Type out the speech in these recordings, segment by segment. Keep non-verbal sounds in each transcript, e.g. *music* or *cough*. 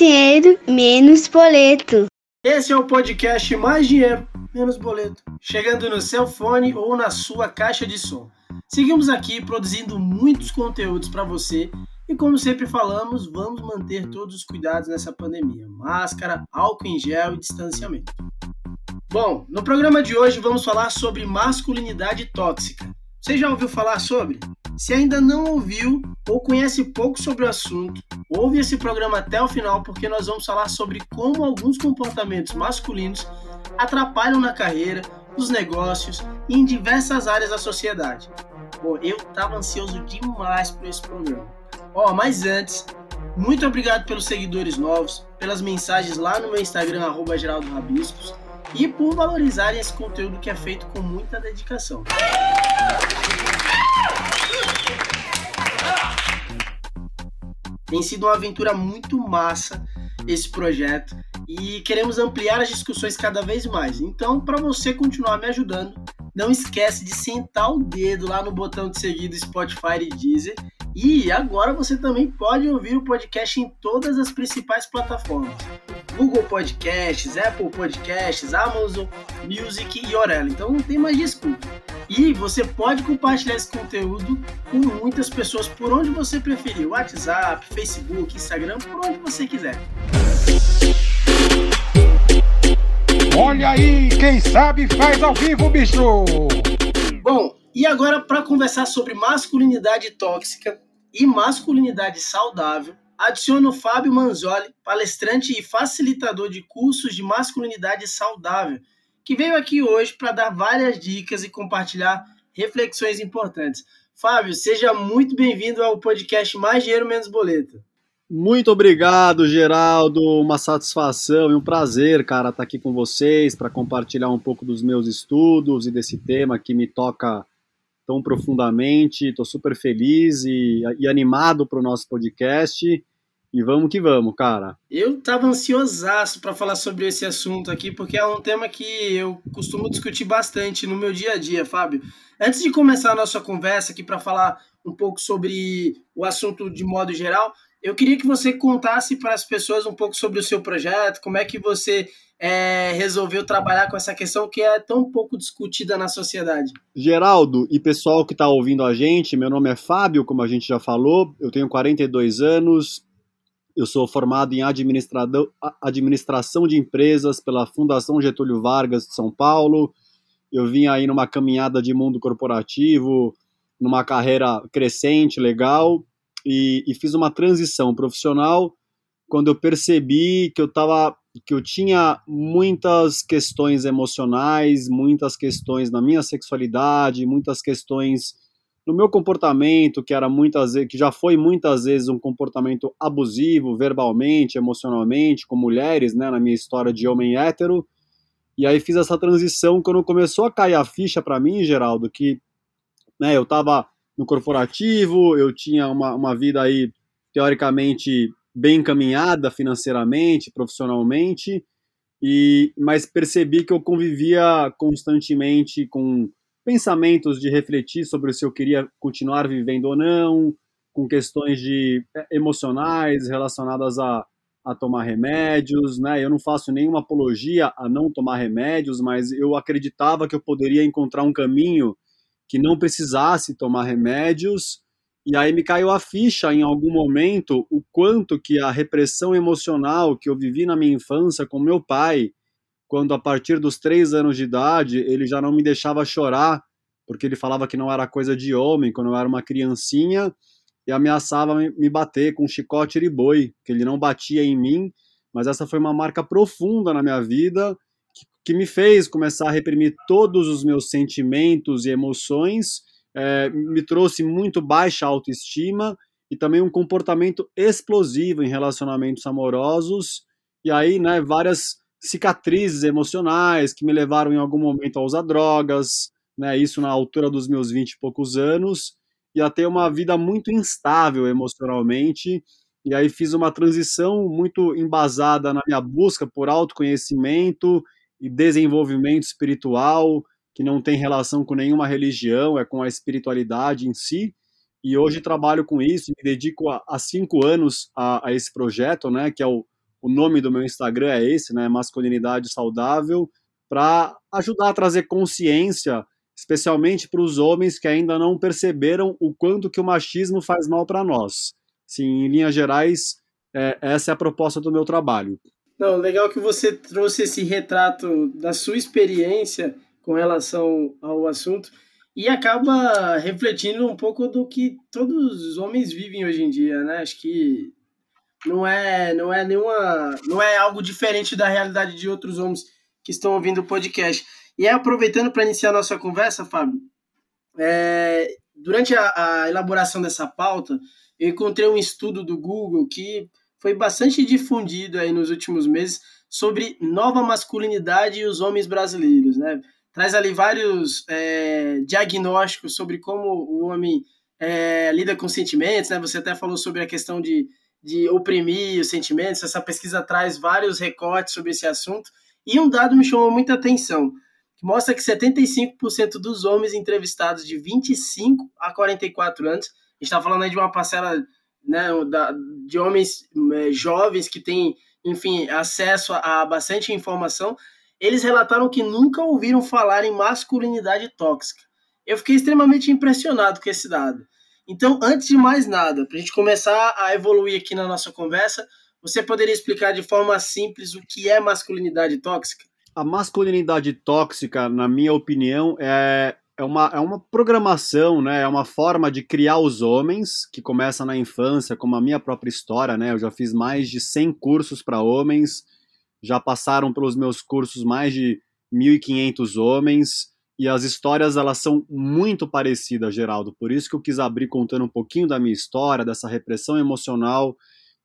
dinheiro, menos boleto. Esse é o podcast Mais Dinheiro, Menos Boleto, chegando no seu fone ou na sua caixa de som. Seguimos aqui produzindo muitos conteúdos para você e, como sempre falamos, vamos manter todos os cuidados nessa pandemia: máscara, álcool em gel e distanciamento. Bom, no programa de hoje vamos falar sobre masculinidade tóxica. Você já ouviu falar sobre? Se ainda não ouviu ou conhece pouco sobre o assunto, ouve esse programa até o final porque nós vamos falar sobre como alguns comportamentos masculinos atrapalham na carreira, nos negócios e em diversas áreas da sociedade. Bom, eu estava ansioso demais por esse programa. Ó, oh, mas antes, muito obrigado pelos seguidores novos, pelas mensagens lá no meu Instagram, arroba Geraldo Rabiscos, e por valorizarem esse conteúdo que é feito com muita dedicação. Tem sido uma aventura muito massa esse projeto e queremos ampliar as discussões cada vez mais. Então, para você continuar me ajudando, não esquece de sentar o dedo lá no botão de seguir do Spotify e Deezer. E agora você também pode ouvir o podcast em todas as principais plataformas. Google Podcasts, Apple Podcasts, Amazon Music e Orelha. Então não tem mais desculpa. E você pode compartilhar esse conteúdo com muitas pessoas por onde você preferir, WhatsApp, Facebook, Instagram, por onde você quiser. Olha aí, quem sabe faz ao vivo, bicho! Bom, e agora para conversar sobre masculinidade tóxica e masculinidade saudável, adiciono Fábio Manzoli, palestrante e facilitador de cursos de masculinidade saudável, que veio aqui hoje para dar várias dicas e compartilhar reflexões importantes. Fábio, seja muito bem-vindo ao podcast Mais Dinheiro Menos Boleto. Muito obrigado, Geraldo. Uma satisfação e um prazer, cara, estar tá aqui com vocês para compartilhar um pouco dos meus estudos e desse tema que me toca tão profundamente. Estou super feliz e, e animado para o nosso podcast. E vamos que vamos, cara. Eu tava ansiosaço para falar sobre esse assunto aqui, porque é um tema que eu costumo discutir bastante no meu dia a dia, Fábio. Antes de começar a nossa conversa aqui para falar um pouco sobre o assunto de modo geral, eu queria que você contasse para as pessoas um pouco sobre o seu projeto, como é que você é, resolveu trabalhar com essa questão que é tão pouco discutida na sociedade. Geraldo e pessoal que está ouvindo a gente, meu nome é Fábio, como a gente já falou, eu tenho 42 anos, eu sou formado em administração de empresas pela Fundação Getúlio Vargas de São Paulo. Eu vim aí numa caminhada de mundo corporativo, numa carreira crescente, legal, e, e fiz uma transição profissional quando eu percebi que eu tava, que eu tinha muitas questões emocionais, muitas questões na minha sexualidade, muitas questões no meu comportamento, que era muitas que já foi muitas vezes um comportamento abusivo, verbalmente, emocionalmente, com mulheres, né, na minha história de homem hétero. E aí fiz essa transição quando começou a cair a ficha para mim, Geraldo, que né, eu estava no corporativo, eu tinha uma, uma vida aí teoricamente bem encaminhada financeiramente, profissionalmente, e mas percebi que eu convivia constantemente com pensamentos de refletir sobre se eu queria continuar vivendo ou não, com questões de eh, emocionais relacionadas a, a tomar remédios, né? Eu não faço nenhuma apologia a não tomar remédios, mas eu acreditava que eu poderia encontrar um caminho que não precisasse tomar remédios. E aí me caiu a ficha em algum momento o quanto que a repressão emocional que eu vivi na minha infância com meu pai, quando a partir dos três anos de idade ele já não me deixava chorar, porque ele falava que não era coisa de homem, quando eu era uma criancinha, e ameaçava me bater com um chicote de boi, que ele não batia em mim, mas essa foi uma marca profunda na minha vida, que, que me fez começar a reprimir todos os meus sentimentos e emoções, é, me trouxe muito baixa autoestima e também um comportamento explosivo em relacionamentos amorosos, e aí, né, várias cicatrizes emocionais que me levaram em algum momento a usar drogas, né, isso na altura dos meus 20 e poucos anos, e a ter uma vida muito instável emocionalmente, e aí fiz uma transição muito embasada na minha busca por autoconhecimento e desenvolvimento espiritual, que não tem relação com nenhuma religião, é com a espiritualidade em si, e hoje trabalho com isso, me dedico há cinco anos a, a esse projeto, né, que é o o nome do meu Instagram é esse, né? Masculinidade Saudável, para ajudar a trazer consciência, especialmente para os homens que ainda não perceberam o quanto que o machismo faz mal para nós. Sim, em linhas gerais, é, essa é a proposta do meu trabalho. Não, legal que você trouxe esse retrato da sua experiência com relação ao assunto e acaba refletindo um pouco do que todos os homens vivem hoje em dia, né? Acho que não é, não é nenhuma, não é algo diferente da realidade de outros homens que estão ouvindo o podcast. E aproveitando para iniciar a nossa conversa, Fábio, é, durante a, a elaboração dessa pauta, eu encontrei um estudo do Google que foi bastante difundido aí nos últimos meses sobre nova masculinidade e os homens brasileiros, né? Traz ali vários é, diagnósticos sobre como o homem é, lida com sentimentos, né? Você até falou sobre a questão de, de oprimir os sentimentos. Essa pesquisa traz vários recortes sobre esse assunto. E um dado me chamou muita atenção, que mostra que 75% dos homens entrevistados de 25 a 44 anos, a gente está falando aí de uma parcela né, de homens é, jovens que têm, enfim, acesso a bastante informação, eles relataram que nunca ouviram falar em masculinidade tóxica. Eu fiquei extremamente impressionado com esse dado. Então, antes de mais nada, para a gente começar a evoluir aqui na nossa conversa, você poderia explicar de forma simples o que é masculinidade tóxica? A masculinidade tóxica, na minha opinião, é é uma, é uma programação, né? É uma forma de criar os homens que começa na infância, como a minha própria história, né? Eu já fiz mais de 100 cursos para homens, já passaram pelos meus cursos mais de 1.500 homens e as histórias elas são muito parecidas, Geraldo. Por isso que eu quis abrir contando um pouquinho da minha história, dessa repressão emocional,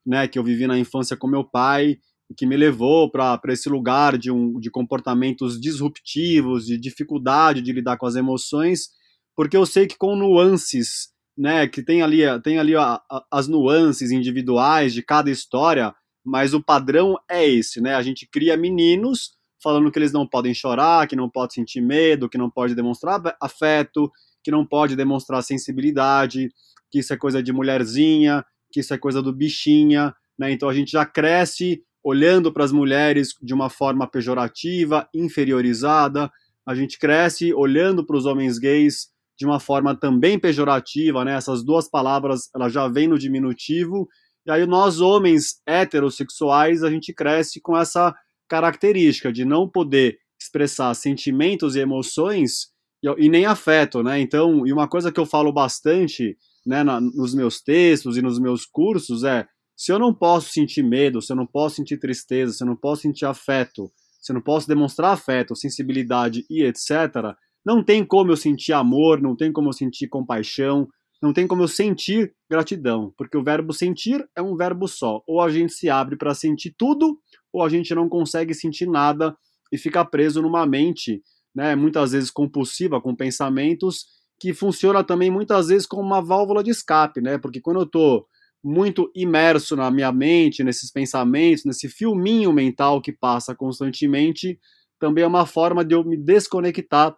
né? Que eu vivi na infância com meu pai que me levou para esse lugar de, um, de comportamentos disruptivos, de dificuldade de lidar com as emoções, porque eu sei que com nuances, né, que tem ali, tem ali a, a, as nuances individuais de cada história, mas o padrão é esse, né? A gente cria meninos falando que eles não podem chorar, que não podem sentir medo, que não pode demonstrar afeto, que não pode demonstrar sensibilidade, que isso é coisa de mulherzinha, que isso é coisa do bichinha, né? Então a gente já cresce olhando para as mulheres de uma forma pejorativa, inferiorizada. A gente cresce olhando para os homens gays de uma forma também pejorativa, né? Essas duas palavras, elas já vêm no diminutivo. E aí nós homens heterossexuais, a gente cresce com essa característica de não poder expressar sentimentos e emoções e, e nem afeto, né? Então, e uma coisa que eu falo bastante, né, na, nos meus textos e nos meus cursos é se eu não posso sentir medo, se eu não posso sentir tristeza, se eu não posso sentir afeto, se eu não posso demonstrar afeto, sensibilidade e etc., não tem como eu sentir amor, não tem como eu sentir compaixão, não tem como eu sentir gratidão, porque o verbo sentir é um verbo só. Ou a gente se abre para sentir tudo, ou a gente não consegue sentir nada e fica preso numa mente, né, muitas vezes compulsiva, com pensamentos que funciona também muitas vezes como uma válvula de escape, né? Porque quando eu estou muito imerso na minha mente, nesses pensamentos, nesse filminho mental que passa constantemente, também é uma forma de eu me desconectar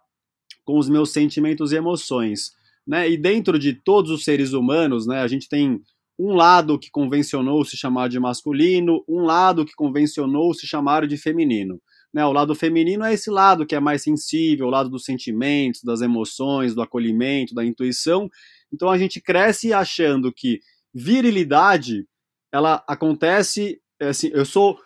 com os meus sentimentos e emoções. Né? E dentro de todos os seres humanos, né, a gente tem um lado que convencionou se chamar de masculino, um lado que convencionou se chamar de feminino. Né? O lado feminino é esse lado que é mais sensível, o lado dos sentimentos, das emoções, do acolhimento, da intuição. Então a gente cresce achando que virilidade, ela acontece, é assim, eu sou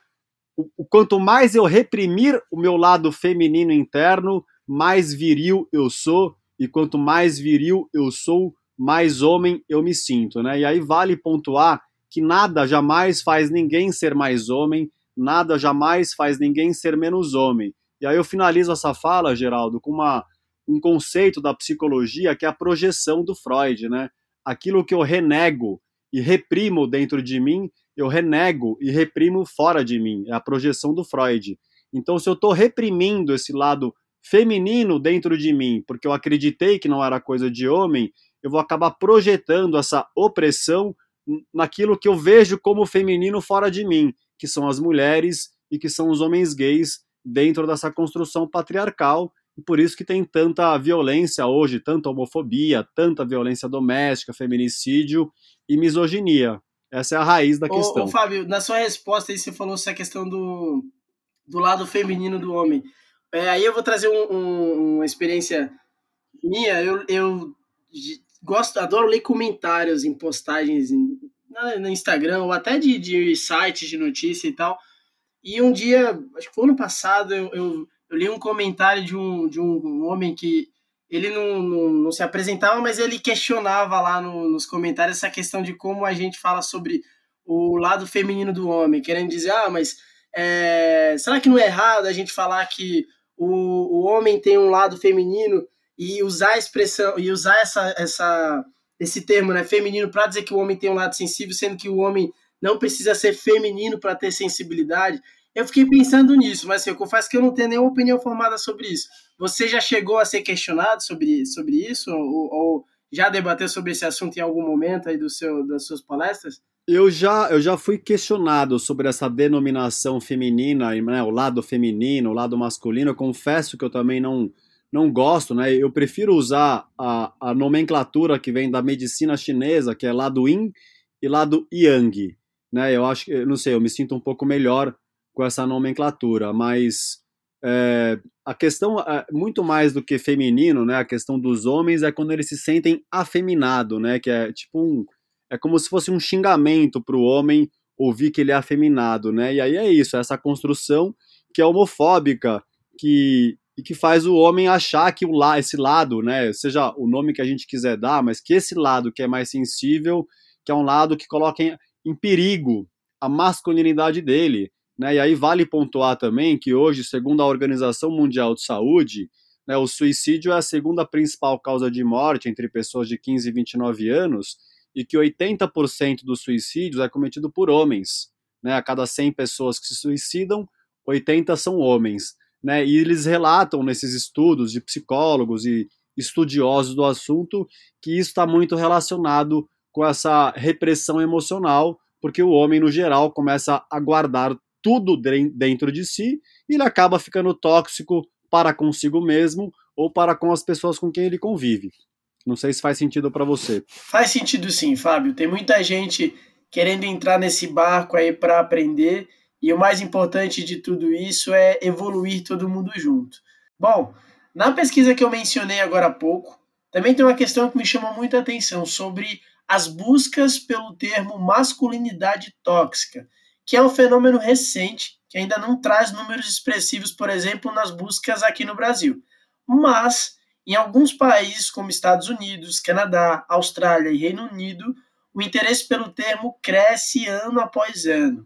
o, quanto mais eu reprimir o meu lado feminino interno, mais viril eu sou, e quanto mais viril eu sou, mais homem eu me sinto, né? E aí vale pontuar que nada jamais faz ninguém ser mais homem, nada jamais faz ninguém ser menos homem. E aí eu finalizo essa fala, Geraldo, com uma, um conceito da psicologia que é a projeção do Freud, né? Aquilo que eu renego e reprimo dentro de mim, eu renego e reprimo fora de mim. É a projeção do Freud. Então, se eu estou reprimindo esse lado feminino dentro de mim, porque eu acreditei que não era coisa de homem, eu vou acabar projetando essa opressão naquilo que eu vejo como feminino fora de mim, que são as mulheres e que são os homens gays dentro dessa construção patriarcal e por isso que tem tanta violência hoje, tanta homofobia, tanta violência doméstica, feminicídio e misoginia. Essa é a raiz da Ô, questão. ô, Fábio, na sua resposta aí você falou essa questão do, do lado feminino do homem. É, aí eu vou trazer um- um- uma experiência minha. Eu, eu gosto, adoro ler comentários em postagens em- no Instagram ou até de, de sites de notícia e tal. E um dia, acho que foi ano passado, eu, eu, eu li um comentário de um, de um homem que ele não, não, não se apresentava, mas ele questionava lá no- nos comentários essa questão de como a gente fala sobre o lado feminino do homem, querendo dizer, ah, mas é, será que não é errado a gente falar que o, o homem tem um lado feminino e usar a expressão e usar essa, essa, esse termo, né, feminino, para dizer que o homem tem um lado sensível, sendo que o homem não precisa ser feminino para ter sensibilidade? Eu fiquei pensando nisso, mas assim, eu confesso que eu não tenho nenhuma opinião formada sobre isso. Você já chegou a ser questionado sobre, sobre isso? Ou, ou já debateu sobre esse assunto em algum momento aí do seu, das suas palestras? Eu já, eu já fui questionado sobre essa denominação feminina, né, o lado feminino, o lado masculino. Eu confesso que eu também não, não gosto, né? Eu prefiro usar a, a nomenclatura que vem da medicina chinesa, que é lado yin e lado yang, né? Eu acho que, não sei, eu me sinto um pouco melhor com essa nomenclatura, mas é, a questão é, muito mais do que feminino, né? A questão dos homens é quando eles se sentem afeminado, né? Que é tipo um é como se fosse um xingamento para o homem ouvir que ele é afeminado, né? E aí é isso, essa construção que é homofóbica, que e que faz o homem achar que o lá esse lado, né, seja o nome que a gente quiser dar, mas que esse lado que é mais sensível, que é um lado que coloca em, em perigo a masculinidade dele, né? E aí vale pontuar também que hoje, segundo a Organização Mundial de Saúde, né, o suicídio é a segunda principal causa de morte entre pessoas de 15 e 29 anos e que 80% dos suicídios é cometido por homens. Né? A cada 100 pessoas que se suicidam, 80 são homens. Né? E eles relatam nesses estudos de psicólogos e estudiosos do assunto que isso está muito relacionado com essa repressão emocional, porque o homem, no geral, começa a guardar tudo dentro de si e ele acaba ficando tóxico para consigo mesmo ou para com as pessoas com quem ele convive. Não sei se faz sentido para você. Faz sentido sim, Fábio. Tem muita gente querendo entrar nesse barco aí para aprender e o mais importante de tudo isso é evoluir todo mundo junto. Bom, na pesquisa que eu mencionei agora há pouco, também tem uma questão que me chama muita atenção sobre as buscas pelo termo masculinidade tóxica, que é um fenômeno recente que ainda não traz números expressivos, por exemplo, nas buscas aqui no Brasil. Mas em alguns países, como Estados Unidos, Canadá, Austrália e Reino Unido, o interesse pelo termo cresce ano após ano.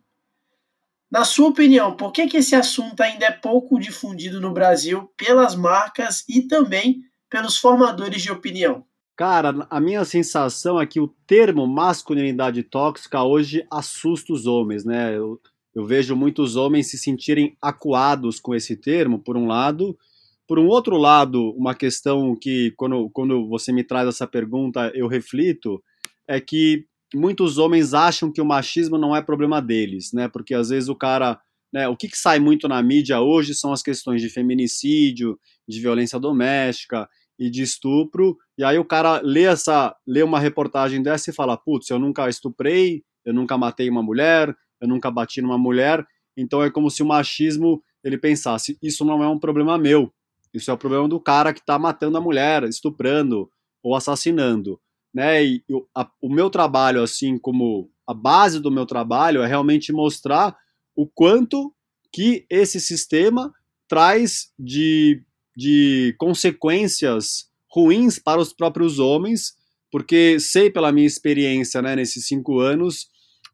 Na sua opinião, por que, que esse assunto ainda é pouco difundido no Brasil pelas marcas e também pelos formadores de opinião? Cara, a minha sensação é que o termo masculinidade tóxica hoje assusta os homens, né? Eu, eu vejo muitos homens se sentirem acuados com esse termo, por um lado, por um outro lado, uma questão que, quando, quando você me traz essa pergunta, eu reflito, é que muitos homens acham que o machismo não é problema deles, né? Porque às vezes o cara. Né, o que, que sai muito na mídia hoje são as questões de feminicídio, de violência doméstica e de estupro, e aí o cara lê essa, lê uma reportagem dessa e fala, putz, eu nunca estuprei, eu nunca matei uma mulher, eu nunca bati numa mulher, então é como se o machismo, ele pensasse, isso não é um problema meu, isso é o problema do cara que está matando a mulher, estuprando ou assassinando, né? E a, o meu trabalho, assim como a base do meu trabalho, é realmente mostrar o quanto que esse sistema traz de, de consequências ruins para os próprios homens, porque sei pela minha experiência, né, nesses cinco anos,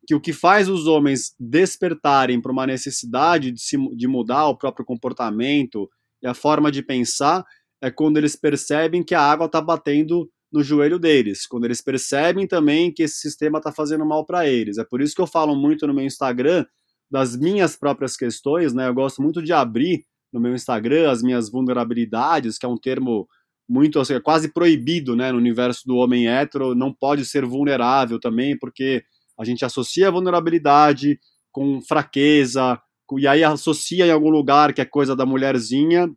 que o que faz os homens despertarem para uma necessidade de, se, de mudar o próprio comportamento, e a forma de pensar é quando eles percebem que a água está batendo no joelho deles, quando eles percebem também que esse sistema está fazendo mal para eles. É por isso que eu falo muito no meu Instagram das minhas próprias questões, né? Eu gosto muito de abrir no meu Instagram as minhas vulnerabilidades, que é um termo muito assim, quase proibido, né, no universo do homem hétero, não pode ser vulnerável também, porque a gente associa a vulnerabilidade com fraqueza, e aí associa em algum lugar que é coisa da mulherzinha,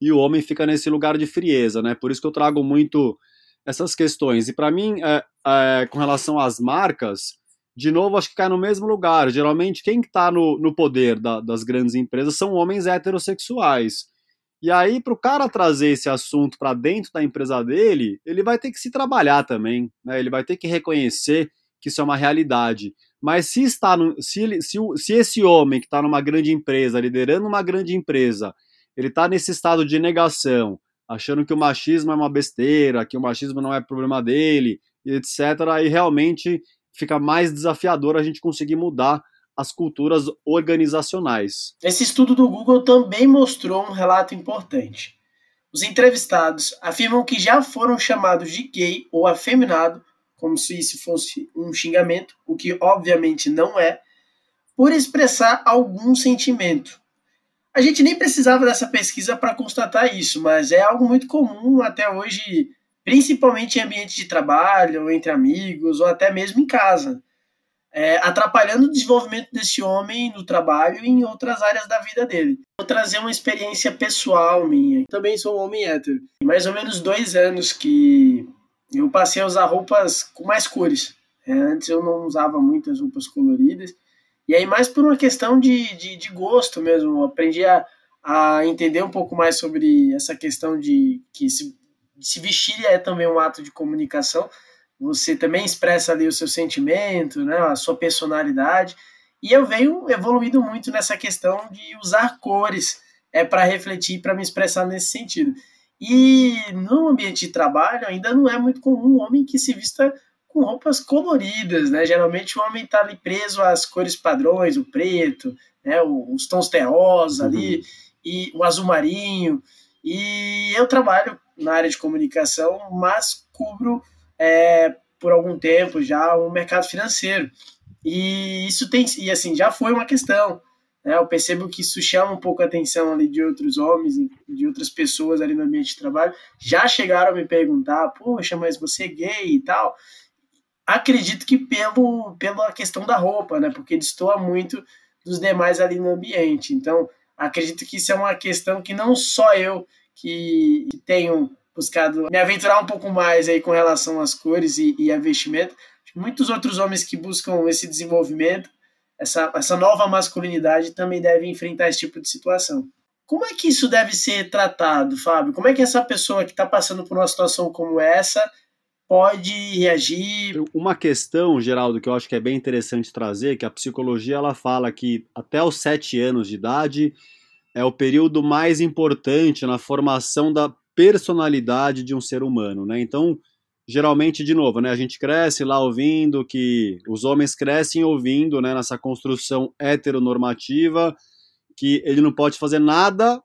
e o homem fica nesse lugar de frieza, né? Por isso que eu trago muito essas questões. E para mim, é, é, com relação às marcas, de novo, acho que cai no mesmo lugar. Geralmente, quem está no, no poder da, das grandes empresas são homens heterossexuais. E aí, para o cara trazer esse assunto para dentro da empresa dele, ele vai ter que se trabalhar também, né? ele vai ter que reconhecer que isso é uma realidade. Mas se está no, se, se, se esse homem que está numa grande empresa, liderando uma grande empresa, ele está nesse estado de negação, achando que o machismo é uma besteira, que o machismo não é problema dele, etc., aí realmente fica mais desafiador a gente conseguir mudar as culturas organizacionais. Esse estudo do Google também mostrou um relato importante. Os entrevistados afirmam que já foram chamados de gay ou afeminado, como se isso fosse um xingamento, o que obviamente não é, por expressar algum sentimento. A gente nem precisava dessa pesquisa para constatar isso, mas é algo muito comum até hoje principalmente em ambiente de trabalho, entre amigos, ou até mesmo em casa, é, atrapalhando o desenvolvimento desse homem no trabalho e em outras áreas da vida dele. Vou trazer uma experiência pessoal minha. Também sou um homem hétero. Mais ou menos dois anos que eu passei a usar roupas com mais cores. É, antes eu não usava muitas roupas coloridas. E aí, mais por uma questão de, de, de gosto mesmo. Aprendi a, a entender um pouco mais sobre essa questão de que se se vestir é também um ato de comunicação. Você também expressa ali o seu sentimento, né, a sua personalidade. E eu venho evoluindo muito nessa questão de usar cores é para refletir, para me expressar nesse sentido. E no ambiente de trabalho ainda não é muito comum um homem que se vista com roupas coloridas, né? Geralmente o homem está ali preso às cores padrões, o preto, né? os tons terrosos uhum. ali e o azul marinho. E eu trabalho na área de comunicação, mas cubro é, por algum tempo já o mercado financeiro. E isso tem, e assim, já foi uma questão. Né? Eu percebo que isso chama um pouco a atenção ali de outros homens, de outras pessoas ali no ambiente de trabalho. Já chegaram a me perguntar, poxa, mas você é gay e tal. Acredito que pelo, pela questão da roupa, né? Porque destoa muito dos demais ali no ambiente. Então, acredito que isso é uma questão que não só eu que, tenho buscado me aventurar um pouco mais aí com relação às cores e, e a vestimenta. Muitos outros homens que buscam esse desenvolvimento, essa, essa nova masculinidade, também devem enfrentar esse tipo de situação. Como é que isso deve ser tratado, Fábio? Como é que essa pessoa que está passando por uma situação como essa pode reagir? Uma questão, Geraldo, que eu acho que é bem interessante trazer, que a psicologia ela fala que até os sete anos de idade é o período mais importante na formação da personalidade de um ser humano, né? Então, geralmente, de novo, né, a gente cresce lá ouvindo que os homens crescem ouvindo, né, nessa construção heteronormativa, que ele não pode fazer nada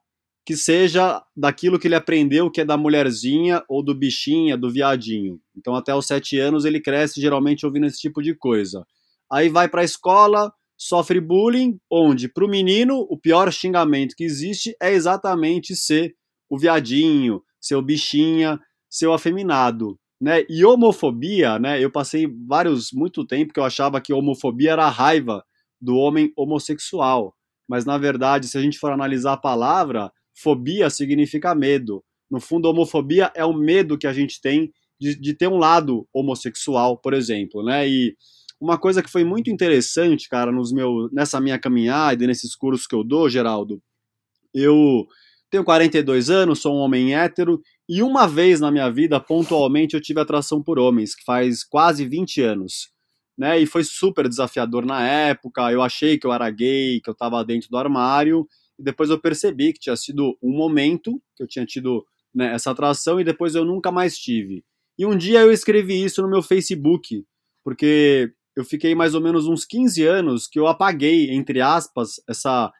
que seja daquilo que ele aprendeu, que é da mulherzinha ou do bichinha, do viadinho. Então, até os sete anos, ele cresce geralmente ouvindo esse tipo de coisa. Aí vai para a escola, sofre bullying, onde para o menino o pior xingamento que existe é exatamente ser o viadinho, ser o bichinha, ser o afeminado. Né? E homofobia, né? Eu passei vários muito tempo que eu achava que homofobia era a raiva do homem homossexual, mas na verdade, se a gente for analisar a palavra, fobia significa medo. No fundo, homofobia é o medo que a gente tem de, de ter um lado homossexual, por exemplo, né? E uma coisa que foi muito interessante, cara, nos meus, nessa minha caminhada e nesses cursos que eu dou, Geraldo, eu tenho 42 anos, sou um homem hétero, e uma vez na minha vida, pontualmente, eu tive atração por homens, que faz quase 20 anos. Né, e foi super desafiador na época. Eu achei que eu era gay, que eu estava dentro do armário, e depois eu percebi que tinha sido um momento que eu tinha tido né, essa atração e depois eu nunca mais tive. E um dia eu escrevi isso no meu Facebook, porque eu fiquei mais ou menos uns 15 anos que eu apaguei, entre aspas, essa,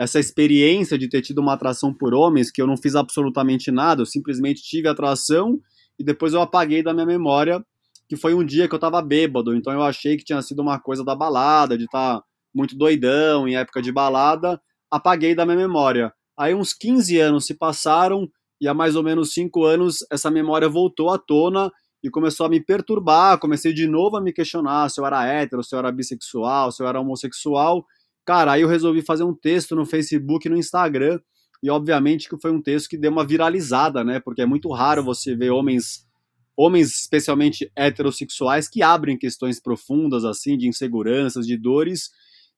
essa experiência de ter tido uma atração por homens, que eu não fiz absolutamente nada, eu simplesmente tive atração e depois eu apaguei da minha memória, que foi um dia que eu tava bêbado, então eu achei que tinha sido uma coisa da balada, de estar tá muito doidão em época de balada, apaguei da minha memória. Aí uns 15 anos se passaram e há mais ou menos 5 anos essa memória voltou à tona e começou a me perturbar, comecei de novo a me questionar se eu era hétero, se eu era bissexual, se eu era homossexual. Cara, aí eu resolvi fazer um texto no Facebook e no Instagram, e obviamente que foi um texto que deu uma viralizada, né? Porque é muito raro você ver homens homens especialmente heterossexuais que abrem questões profundas assim de inseguranças, de dores.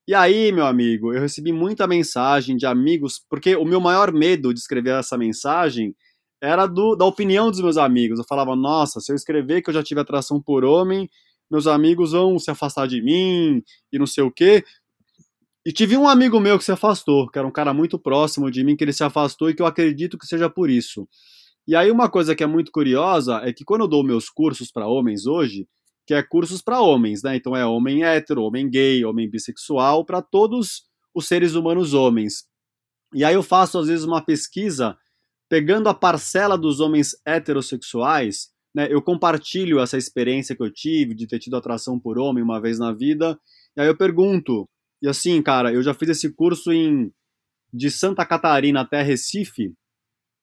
E aí, meu amigo, eu recebi muita mensagem de amigos, porque o meu maior medo de escrever essa mensagem era do, da opinião dos meus amigos. Eu falava, nossa, se eu escrever que eu já tive atração por homem, meus amigos vão se afastar de mim e não sei o quê. E tive um amigo meu que se afastou, que era um cara muito próximo de mim, que ele se afastou e que eu acredito que seja por isso. E aí uma coisa que é muito curiosa é que quando eu dou meus cursos para homens hoje, que é cursos para homens, né? Então é homem hétero, homem gay, homem bissexual, para todos os seres humanos homens. E aí eu faço às vezes uma pesquisa pegando a parcela dos homens heterossexuais, né? Eu compartilho essa experiência que eu tive de ter tido atração por homem uma vez na vida. E aí eu pergunto, e assim, cara, eu já fiz esse curso em de Santa Catarina até Recife,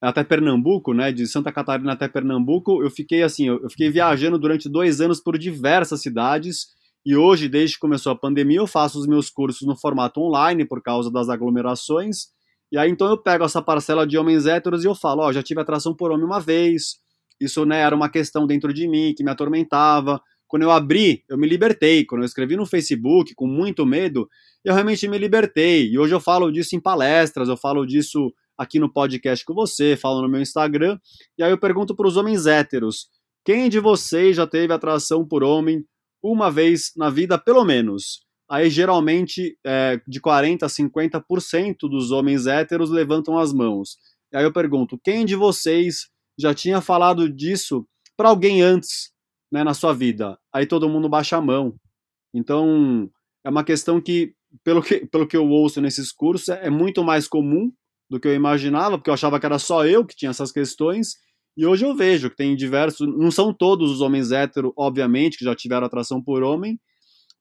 até Pernambuco, né? De Santa Catarina até Pernambuco, eu fiquei assim, eu fiquei viajando durante dois anos por diversas cidades. E hoje, desde que começou a pandemia, eu faço os meus cursos no formato online por causa das aglomerações. E aí então eu pego essa parcela de homens héteros e eu falo, ó, oh, já tive atração por homem uma vez. Isso, né, era uma questão dentro de mim que me atormentava. Quando eu abri, eu me libertei. Quando eu escrevi no Facebook com muito medo, eu realmente me libertei. E hoje eu falo disso em palestras, eu falo disso aqui no podcast com você, falo no meu Instagram. E aí eu pergunto para os homens héteros: quem de vocês já teve atração por homem uma vez na vida, pelo menos? Aí geralmente é, de 40% a 50% dos homens héteros levantam as mãos. E aí eu pergunto: quem de vocês já tinha falado disso para alguém antes né, na sua vida? Aí todo mundo baixa a mão. Então é uma questão que, pelo que, pelo que eu ouço nesses cursos, é muito mais comum do que eu imaginava, porque eu achava que era só eu que tinha essas questões. E hoje eu vejo que tem diversos, não são todos os homens héteros, obviamente, que já tiveram atração por homem,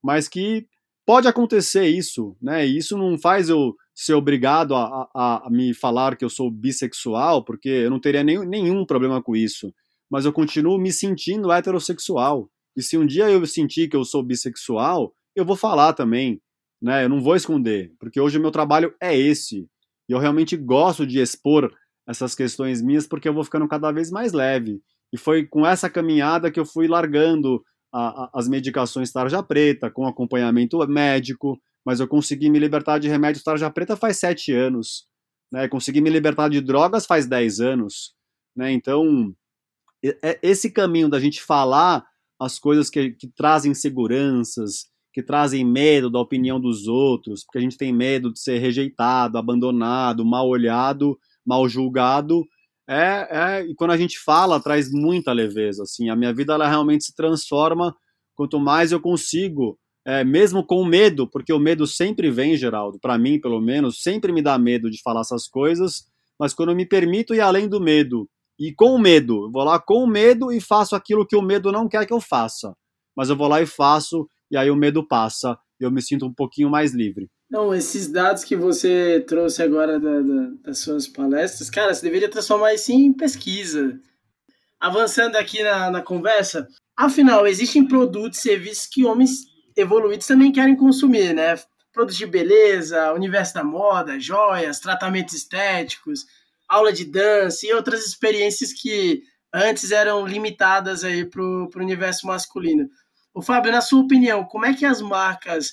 mas que pode acontecer isso, né? E isso não faz eu ser obrigado a, a, a, me falar que eu sou bissexual, porque eu não teria nenhum problema com isso. Mas eu continuo me sentindo heterossexual. E se um dia eu sentir que eu sou bissexual, eu vou falar também, né? Eu não vou esconder, porque hoje o meu trabalho é esse. E eu realmente gosto de expor essas questões minhas porque eu vou ficando cada vez mais leve. E foi com essa caminhada que eu fui largando a, a, as medicações tarja preta, com acompanhamento médico, mas eu consegui me libertar de remédios tarja preta faz sete anos. Né? Consegui me libertar de drogas faz dez anos. Né? Então, é esse caminho da gente falar as coisas que, que trazem seguranças, que trazem medo da opinião dos outros, porque a gente tem medo de ser rejeitado, abandonado, mal olhado, mal julgado. É, é, e quando a gente fala, traz muita leveza. Assim, a minha vida ela realmente se transforma quanto mais eu consigo, é, mesmo com medo, porque o medo sempre vem, Geraldo, para mim pelo menos, sempre me dá medo de falar essas coisas, mas quando eu me permito ir além do medo, e com o medo, eu vou lá com o medo e faço aquilo que o medo não quer que eu faça, mas eu vou lá e faço e aí o medo passa, eu me sinto um pouquinho mais livre. Não, esses dados que você trouxe agora da, da, das suas palestras, cara, você deveria transformar isso em pesquisa. Avançando aqui na, na conversa, afinal, existem produtos e serviços que homens evoluídos também querem consumir, né? Produtos de beleza, universo da moda, joias, tratamentos estéticos, aula de dança e outras experiências que antes eram limitadas aí para o universo masculino. O Fábio, na sua opinião, como é que as marcas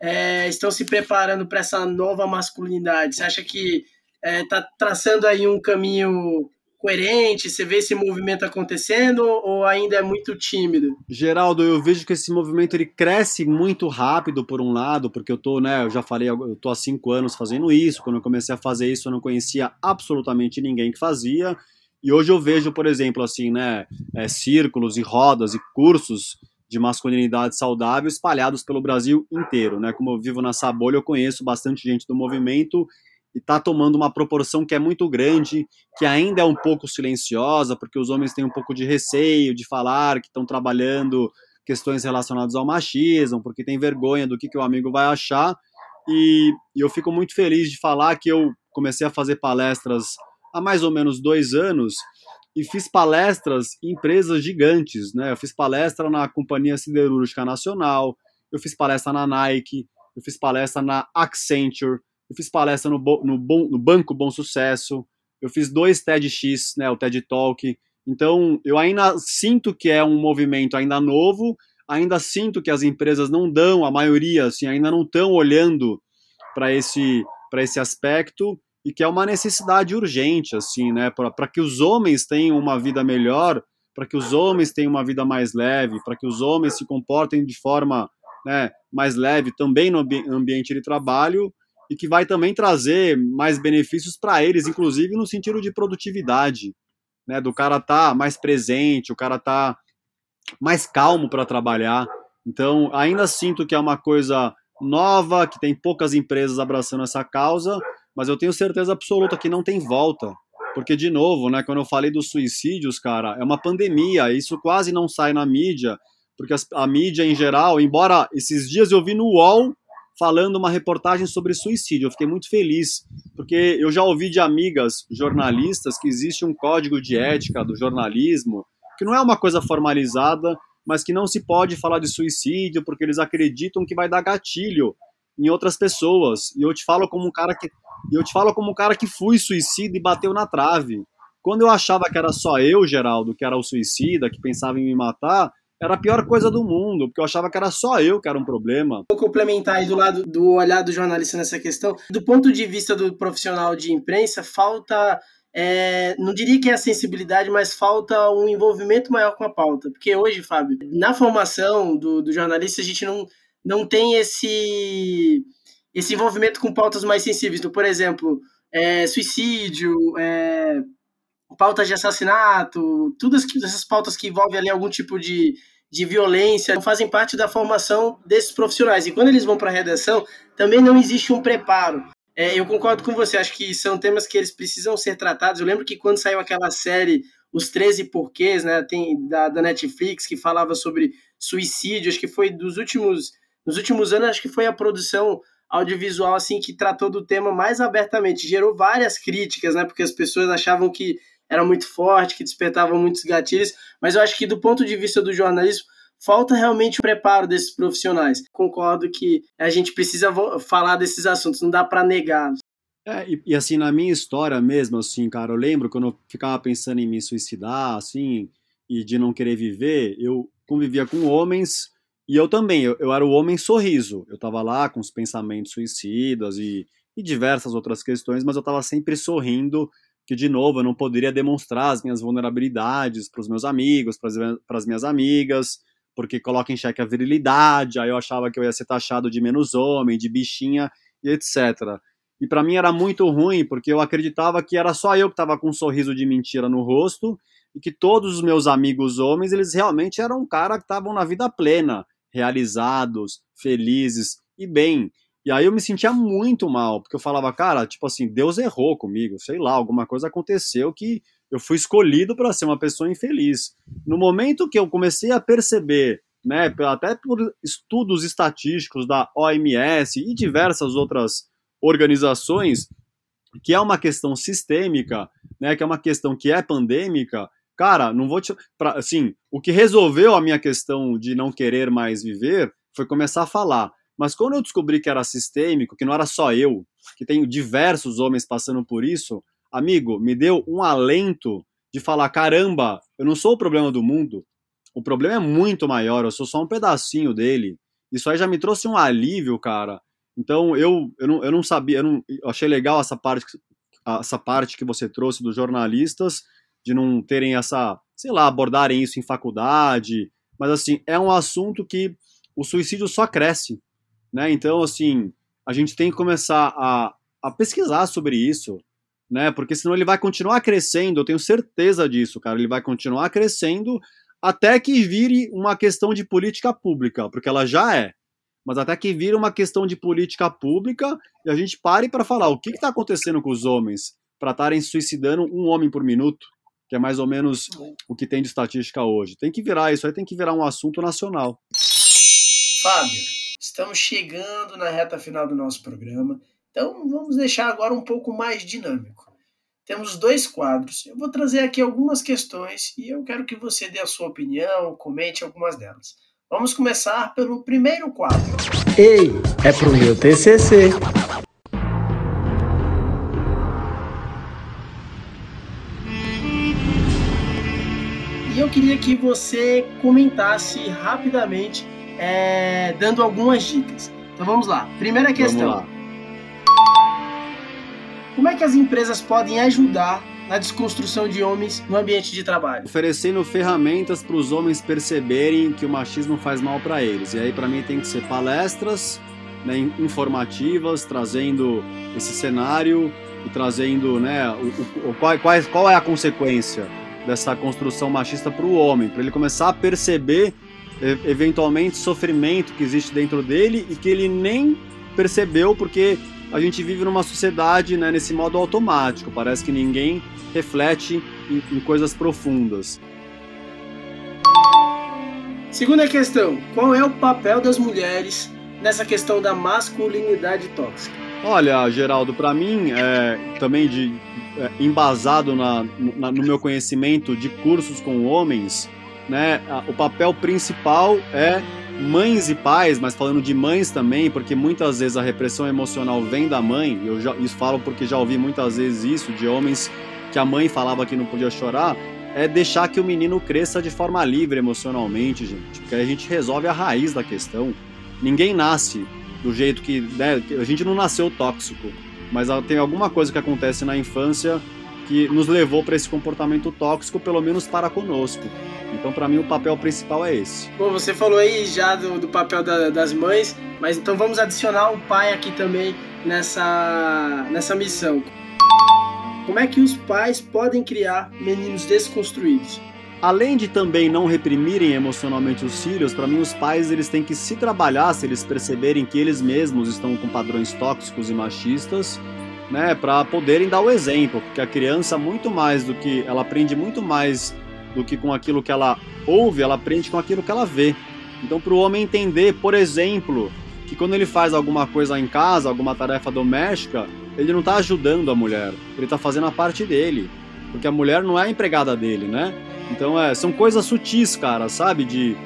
é, estão se preparando para essa nova masculinidade? Você acha que está é, traçando aí um caminho coerente? Você vê esse movimento acontecendo ou ainda é muito tímido? Geraldo, eu vejo que esse movimento ele cresce muito rápido por um lado, porque eu tô, né, eu já falei, eu tô há cinco anos fazendo isso. Quando eu comecei a fazer isso, eu não conhecia absolutamente ninguém que fazia. E hoje eu vejo, por exemplo, assim, né, é, círculos e rodas e cursos de masculinidade saudável espalhados pelo Brasil inteiro, né? Como eu vivo nessa bolha, eu conheço bastante gente do movimento e está tomando uma proporção que é muito grande, que ainda é um pouco silenciosa, porque os homens têm um pouco de receio de falar que estão trabalhando questões relacionadas ao machismo, porque tem vergonha do que, que o amigo vai achar. E, e eu fico muito feliz de falar que eu comecei a fazer palestras há mais ou menos dois anos e fiz palestras em empresas gigantes, né? Eu fiz palestra na Companhia Siderúrgica Nacional, eu fiz palestra na Nike, eu fiz palestra na Accenture, eu fiz palestra no, no, no Banco Bom Sucesso, eu fiz dois TEDx, né, o TED Talk, Então, eu ainda sinto que é um movimento ainda novo, ainda sinto que as empresas não dão, a maioria, assim, ainda não estão olhando para esse, esse aspecto e que é uma necessidade urgente, assim, né, para que os homens tenham uma vida melhor, para que os homens tenham uma vida mais leve, para que os homens se comportem de forma né, mais leve também no ambiente de trabalho e que vai também trazer mais benefícios para eles, inclusive no sentido de produtividade, né, do cara tá mais presente, o cara tá mais calmo para trabalhar. Então, ainda sinto que é uma coisa nova, que tem poucas empresas abraçando essa causa, mas eu tenho certeza absoluta que não tem volta. Porque, de novo, né, quando eu falei dos suicídios, cara, é uma pandemia, isso quase não sai na mídia, porque a mídia em geral, embora esses dias eu vi no UOL falando uma reportagem sobre suicídio. Eu fiquei muito feliz, porque eu já ouvi de amigas jornalistas que existe um código de ética do jornalismo, que não é uma coisa formalizada, mas que não se pode falar de suicídio porque eles acreditam que vai dar gatilho em outras pessoas. E eu te falo como um cara que eu te falo como um cara que fui suicida e bateu na trave. Quando eu achava que era só eu, Geraldo, que era o suicida, que pensava em me matar, era a pior coisa do mundo, porque eu achava que era só eu que era um problema. Vou complementar aí do lado do olhar do jornalista nessa questão. Do ponto de vista do profissional de imprensa, falta. É, não diria que é a sensibilidade, mas falta um envolvimento maior com a pauta. Porque hoje, Fábio, na formação do, do jornalista, a gente não, não tem esse, esse envolvimento com pautas mais sensíveis. Então, por exemplo, é, suicídio, é, pautas de assassinato, todas essas pautas que envolvem ali algum tipo de, de violência fazem parte da formação desses profissionais. E quando eles vão para a redação, também não existe um preparo. É, eu concordo com você, acho que são temas que eles precisam ser tratados. Eu lembro que quando saiu aquela série Os 13 Porquês, né, tem, da, da Netflix, que falava sobre suicídio, acho que foi dos últimos, nos últimos anos, acho que foi a produção audiovisual assim que tratou do tema mais abertamente. Gerou várias críticas, né, porque as pessoas achavam que era muito forte, que despertava muitos gatilhos, mas eu acho que do ponto de vista do jornalismo, falta realmente o preparo desses profissionais. Concordo que a gente precisa falar desses assuntos, não dá para negá-los. É, e, e, assim, na minha história mesmo, assim, cara, eu lembro quando eu ficava pensando em me suicidar, assim, e de não querer viver, eu convivia com homens, e eu também, eu, eu era o homem sorriso. Eu tava lá com os pensamentos suicidas e, e diversas outras questões, mas eu tava sempre sorrindo que, de novo, eu não poderia demonstrar as minhas vulnerabilidades para os meus amigos, para as minhas amigas, porque coloca em xeque a virilidade, aí eu achava que eu ia ser taxado de menos homem, de bichinha e etc. E para mim era muito ruim, porque eu acreditava que era só eu que estava com um sorriso de mentira no rosto e que todos os meus amigos homens, eles realmente eram um cara que estavam na vida plena, realizados, felizes e bem. E aí eu me sentia muito mal, porque eu falava, cara, tipo assim, Deus errou comigo, sei lá, alguma coisa aconteceu que eu fui escolhido para ser uma pessoa infeliz. No momento que eu comecei a perceber, né, até por estudos estatísticos da OMS e diversas outras organizações, que é uma questão sistêmica, né, que é uma questão que é pandêmica, cara, não vou te, pra, assim, o que resolveu a minha questão de não querer mais viver foi começar a falar mas quando eu descobri que era sistêmico, que não era só eu, que tenho diversos homens passando por isso, amigo, me deu um alento de falar: caramba, eu não sou o problema do mundo. O problema é muito maior, eu sou só um pedacinho dele. Isso aí já me trouxe um alívio, cara. Então eu, eu, não, eu não sabia, eu, não, eu achei legal essa parte, essa parte que você trouxe dos jornalistas, de não terem essa, sei lá, abordarem isso em faculdade. Mas assim, é um assunto que o suicídio só cresce. Né? Então, assim, a gente tem que começar a, a pesquisar sobre isso, né? Porque senão ele vai continuar crescendo, eu tenho certeza disso, cara. Ele vai continuar crescendo até que vire uma questão de política pública, porque ela já é. Mas até que vire uma questão de política pública e a gente pare para falar o que está acontecendo com os homens para estarem suicidando um homem por minuto, que é mais ou menos o que tem de estatística hoje. Tem que virar isso aí, tem que virar um assunto nacional. Fábio, Estamos chegando na reta final do nosso programa, então vamos deixar agora um pouco mais dinâmico. Temos dois quadros. Eu vou trazer aqui algumas questões e eu quero que você dê a sua opinião, comente algumas delas. Vamos começar pelo primeiro quadro. Ei, é pro meu TCC. Eu queria que você comentasse rapidamente, é, dando algumas dicas. Então vamos lá. Primeira questão. Lá. Como é que as empresas podem ajudar na desconstrução de homens no ambiente de trabalho? Oferecendo ferramentas para os homens perceberem que o machismo faz mal para eles. E aí, para mim, tem que ser palestras né, informativas, trazendo esse cenário e trazendo né, o, o, qual, qual, qual é a consequência dessa construção machista para o homem, para ele começar a perceber eventualmente sofrimento que existe dentro dele e que ele nem percebeu porque a gente vive numa sociedade né, nesse modo automático. Parece que ninguém reflete em, em coisas profundas. Segunda questão: qual é o papel das mulheres nessa questão da masculinidade tóxica? Olha, Geraldo, para mim, é, também de, embasado na, na, no meu conhecimento de cursos com homens, né, o papel principal é mães e pais, mas falando de mães também, porque muitas vezes a repressão emocional vem da mãe, eu já, isso falo porque já ouvi muitas vezes isso, de homens que a mãe falava que não podia chorar, é deixar que o menino cresça de forma livre emocionalmente, gente, porque aí a gente resolve a raiz da questão. Ninguém nasce do jeito que. Né, a gente não nasceu tóxico, mas tem alguma coisa que acontece na infância que nos levou para esse comportamento tóxico, pelo menos para conosco. Então, para mim, o papel principal é esse. Bom, você falou aí já do, do papel da, das mães, mas então vamos adicionar o pai aqui também nessa, nessa missão. Como é que os pais podem criar meninos desconstruídos? Além de também não reprimirem emocionalmente os filhos, para mim os pais eles têm que se trabalhar se eles perceberem que eles mesmos estão com padrões tóxicos e machistas né, para poderem dar o exemplo, porque a criança muito mais do que ela aprende muito mais do que com aquilo que ela ouve, ela aprende com aquilo que ela vê. Então, para o homem entender, por exemplo, que quando ele faz alguma coisa em casa, alguma tarefa doméstica, ele não está ajudando a mulher, ele está fazendo a parte dele, porque a mulher não é a empregada dele, né? Então, é, são coisas sutis, cara, sabe? De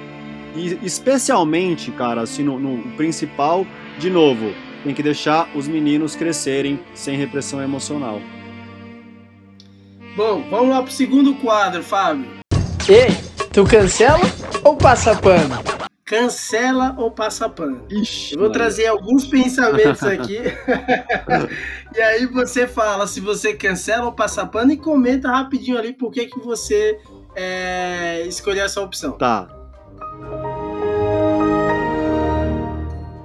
e especialmente, cara, assim, no, no principal, de novo, tem que deixar os meninos crescerem sem repressão emocional. Bom, vamos lá pro segundo quadro, Fábio. Ei, tu cancela ou passa pano? Cancela ou passa pano? Ixi, Eu vou Maria. trazer alguns pensamentos aqui. *laughs* e aí você fala se você cancela ou passa pano e comenta rapidinho ali por que, que você é, escolheu essa opção. Tá.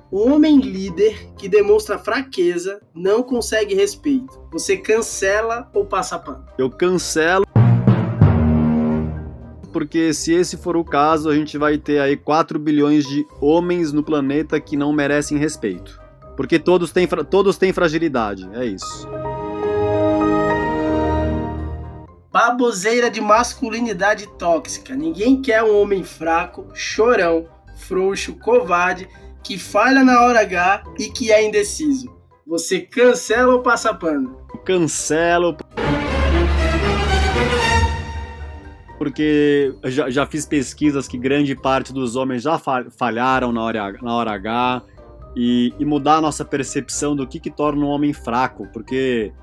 O homem líder que demonstra fraqueza não consegue respeito. Você cancela ou passa pano? Eu cancelo. Porque se esse for o caso, a gente vai ter aí 4 bilhões de homens no planeta que não merecem respeito. Porque todos têm, todos têm fragilidade, é isso. Baboseira de masculinidade tóxica. Ninguém quer um homem fraco, chorão, frouxo, covarde, que falha na hora H e que é indeciso. Você cancela ou passa pano? Cancelo. Porque já, já fiz pesquisas que grande parte dos homens já fa- falharam na hora, na hora H. E, e mudar a nossa percepção do que, que torna um homem fraco. Porque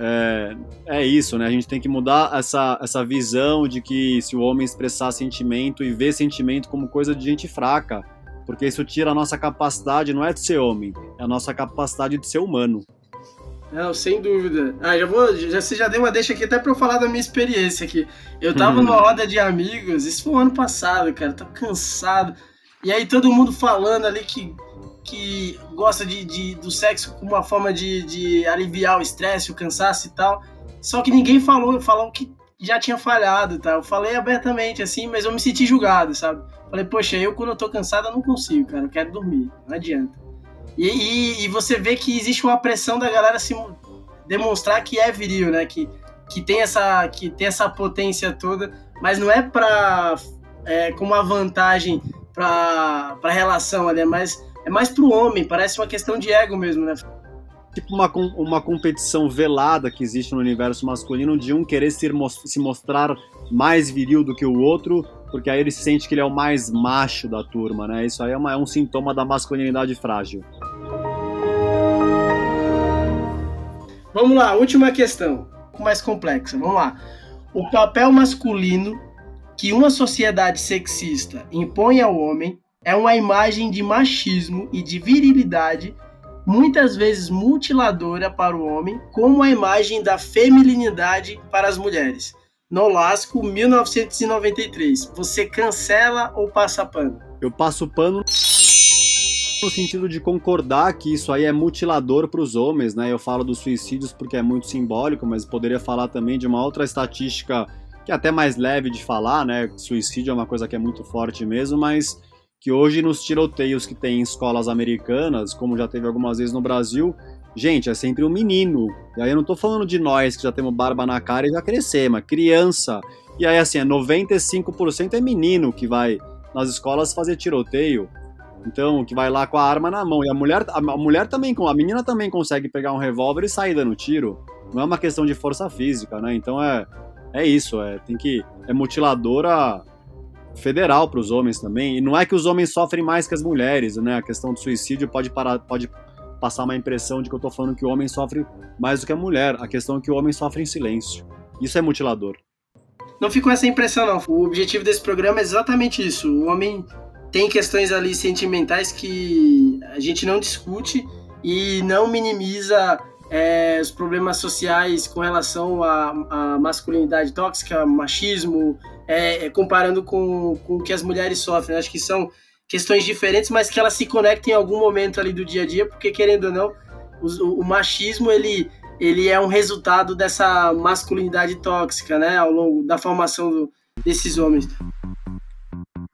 é, é isso, né? A gente tem que mudar essa, essa visão de que se o homem expressar sentimento e ver sentimento como coisa de gente fraca. Porque isso tira a nossa capacidade, não é de ser homem, é a nossa capacidade de ser humano. Não, sem dúvida. Ah, já vou. Já, você já deu uma deixa aqui até pra eu falar da minha experiência aqui. Eu tava Hum. numa roda de amigos, isso foi o ano passado, cara. Tava cansado. E aí todo mundo falando ali que, que gosta de, de- do sexo como uma forma de, de aliviar o estresse, o cansaço e tal. Só que ninguém falou, falou que já tinha falhado tal. Eu falei abertamente assim, mas eu me senti julgado, sabe? Falei, poxa, eu quando eu tô cansado eu não consigo, cara. Eu quero dormir. Não adianta. E, e, e você vê que existe uma pressão da galera se mo- demonstrar que é viril, né? Que, que, tem essa, que tem essa potência toda, mas não é pra. É, como uma vantagem pra, pra relação ali, é mais, é mais pro homem, parece uma questão de ego mesmo, né? tipo uma, uma competição velada que existe no universo masculino de um querer se, se mostrar mais viril do que o outro, porque aí ele sente que ele é o mais macho da turma, né? Isso aí é, uma- é um sintoma da masculinidade frágil. Vamos lá, última questão, um pouco mais complexa. Vamos lá. O papel masculino que uma sociedade sexista impõe ao homem é uma imagem de machismo e de virilidade, muitas vezes mutiladora para o homem, como a imagem da feminilidade para as mulheres. Nolasco, 1993. Você cancela ou passa pano? Eu passo pano no sentido de concordar que isso aí é mutilador para os homens, né? Eu falo dos suicídios porque é muito simbólico, mas poderia falar também de uma outra estatística que é até mais leve de falar, né? Suicídio é uma coisa que é muito forte mesmo, mas que hoje nos tiroteios que tem em escolas americanas, como já teve algumas vezes no Brasil, gente, é sempre um menino. E aí eu não tô falando de nós que já temos barba na cara e já crescemos, criança. E aí assim, é 95% é menino que vai nas escolas fazer tiroteio. Então, que vai lá com a arma na mão. E a mulher, a mulher também, a menina também consegue pegar um revólver e sair dando tiro. Não é uma questão de força física, né? Então é, é isso, é, tem que. É mutiladora federal para os homens também. E não é que os homens sofrem mais que as mulheres, né? A questão do suicídio pode, parar, pode passar uma impressão de que eu estou falando que o homem sofre mais do que a mulher. A questão é que o homem sofre em silêncio. Isso é mutilador. Não ficou essa impressão, não. O objetivo desse programa é exatamente isso. O homem tem questões ali sentimentais que a gente não discute e não minimiza é, os problemas sociais com relação à, masculinidade tóxica, machismo, é, comparando com, com o que as mulheres sofrem. Acho que são questões diferentes, mas que elas se conectam em algum momento ali do dia a dia, porque querendo ou não, o, o machismo ele, ele é um resultado dessa masculinidade tóxica, né, ao longo da formação do, desses homens.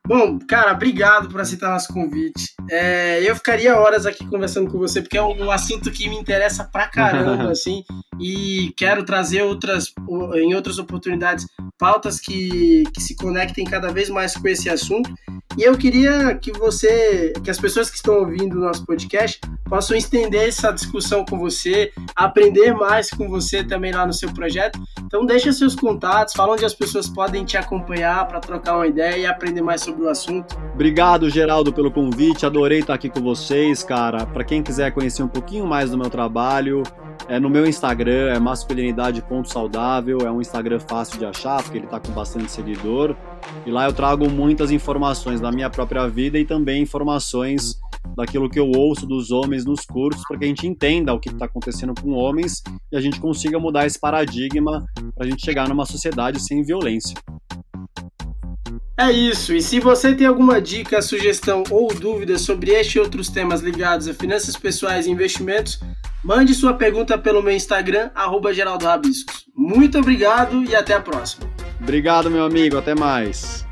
Bom, cara, obrigado por aceitar nosso convite. É, eu ficaria horas aqui conversando com você, porque é um, assunto que me interessa pra caramba, *laughs* assim, e quero trazer outras, em outras oportunidades, pautas que, que se conectem cada vez mais com esse assunto. E eu queria que você, que as pessoas que estão ouvindo o nosso podcast possam estender essa discussão com você, aprender mais com você também lá no seu projeto. Então deixa seus contatos, fala onde as pessoas podem te acompanhar para trocar uma ideia e aprender mais sobre o assunto. Obrigado, Geraldo, pelo convite. Adorei estar aqui com vocês, cara. Para quem quiser conhecer um pouquinho mais do meu trabalho, é no meu Instagram, é masculinidade.saudável, é um Instagram fácil de achar, porque ele está com bastante seguidor. E lá eu trago muitas informações da minha própria vida e também informações daquilo que eu ouço dos homens nos cursos, para que a gente entenda o que está acontecendo com homens e a gente consiga mudar esse paradigma para a gente chegar numa sociedade sem violência. É isso. E se você tem alguma dica, sugestão ou dúvida sobre este e outros temas ligados a finanças pessoais e investimentos, mande sua pergunta pelo meu Instagram, arroba Muito obrigado e até a próxima. Obrigado, meu amigo. Até mais.